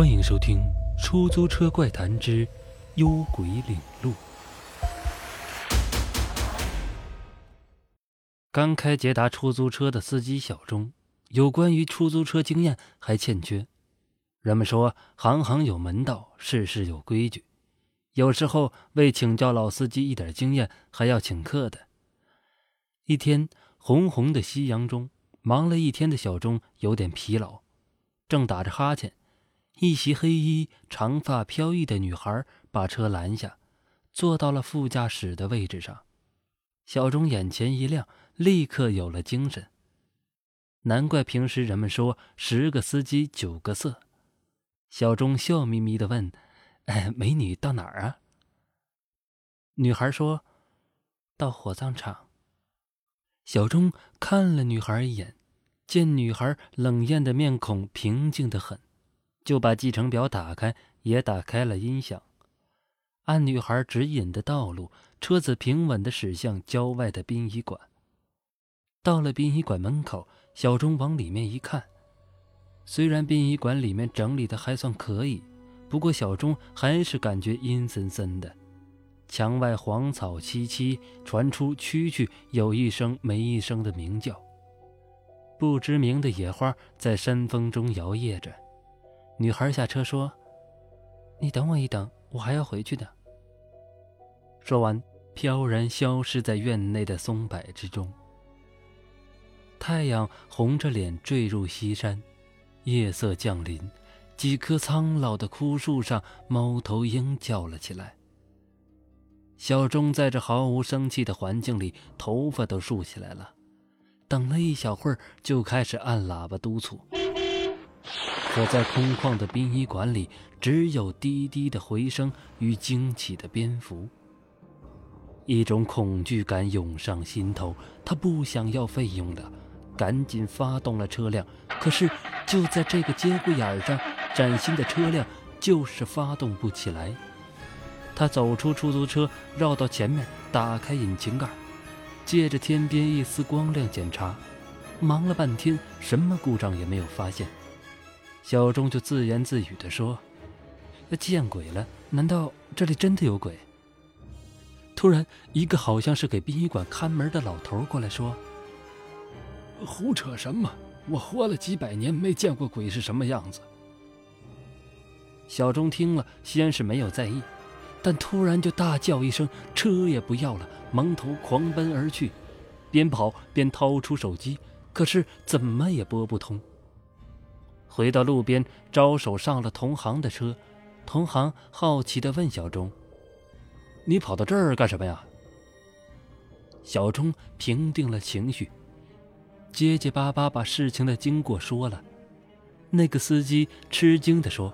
欢迎收听《出租车怪谈之幽鬼领路》。刚开捷达出租车的司机小钟，有关于出租车经验还欠缺。人们说，行行有门道，事事有规矩。有时候为请教老司机一点经验，还要请客的。一天，红红的夕阳中，忙了一天的小钟有点疲劳，正打着哈欠。一袭黑衣、长发飘逸的女孩把车拦下，坐到了副驾驶的位置上。小钟眼前一亮，立刻有了精神。难怪平时人们说“十个司机九个色”。小钟笑眯眯地问：“哎，美女到哪儿啊？”女孩说：“到火葬场。”小钟看了女孩一眼，见女孩冷艳的面孔平静得很。就把继承表打开，也打开了音响，按女孩指引的道路，车子平稳地驶向郊外的殡仪馆。到了殡仪馆门口，小钟往里面一看，虽然殡仪馆里面整理的还算可以，不过小钟还是感觉阴森森的。墙外黄草萋萋，传出蛐蛐有一声没一声的鸣叫，不知名的野花在山风中摇曳着。女孩下车说：“你等我一等，我还要回去的。”说完，飘然消失在院内的松柏之中。太阳红着脸坠入西山，夜色降临，几棵苍老的枯树上，猫头鹰叫了起来。小钟在这毫无生气的环境里，头发都竖起来了。等了一小会儿，就开始按喇叭督促。可在空旷的殡仪馆里，只有低低的回声与惊起的蝙蝠。一种恐惧感涌上心头，他不想要费用了，赶紧发动了车辆。可是就在这个节骨眼上，崭新的车辆就是发动不起来。他走出出租车，绕到前面，打开引擎盖，借着天边一丝光亮检查，忙了半天，什么故障也没有发现。小钟就自言自语地说：“见鬼了！难道这里真的有鬼？”突然，一个好像是给殡仪馆看门的老头过来说：“胡扯什么！我活了几百年，没见过鬼是什么样子。”小钟听了，先是没有在意，但突然就大叫一声：“车也不要了！”蒙头狂奔而去，边跑边掏出手机，可是怎么也拨不通。回到路边，招手上了同行的车。同行好奇地问小钟：“你跑到这儿干什么呀？”小钟平定了情绪，结结巴巴把事情的经过说了。那个司机吃惊地说：“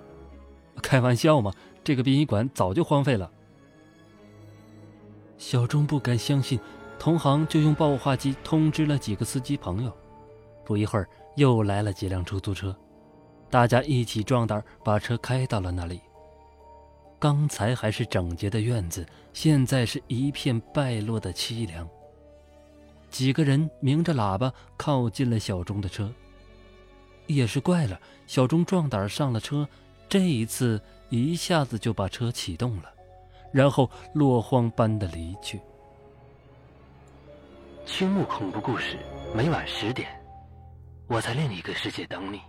开玩笑嘛，这个殡仪馆早就荒废了。”小钟不敢相信，同行就用报话机通知了几个司机朋友。不一会儿，又来了几辆出租车。大家一起壮胆，把车开到了那里。刚才还是整洁的院子，现在是一片败落的凄凉。几个人鸣着喇叭靠近了小钟的车。也是怪了，小钟壮胆上了车，这一次一下子就把车启动了，然后落荒般的离去。青木恐怖故事，每晚十点，我在另一个世界等你。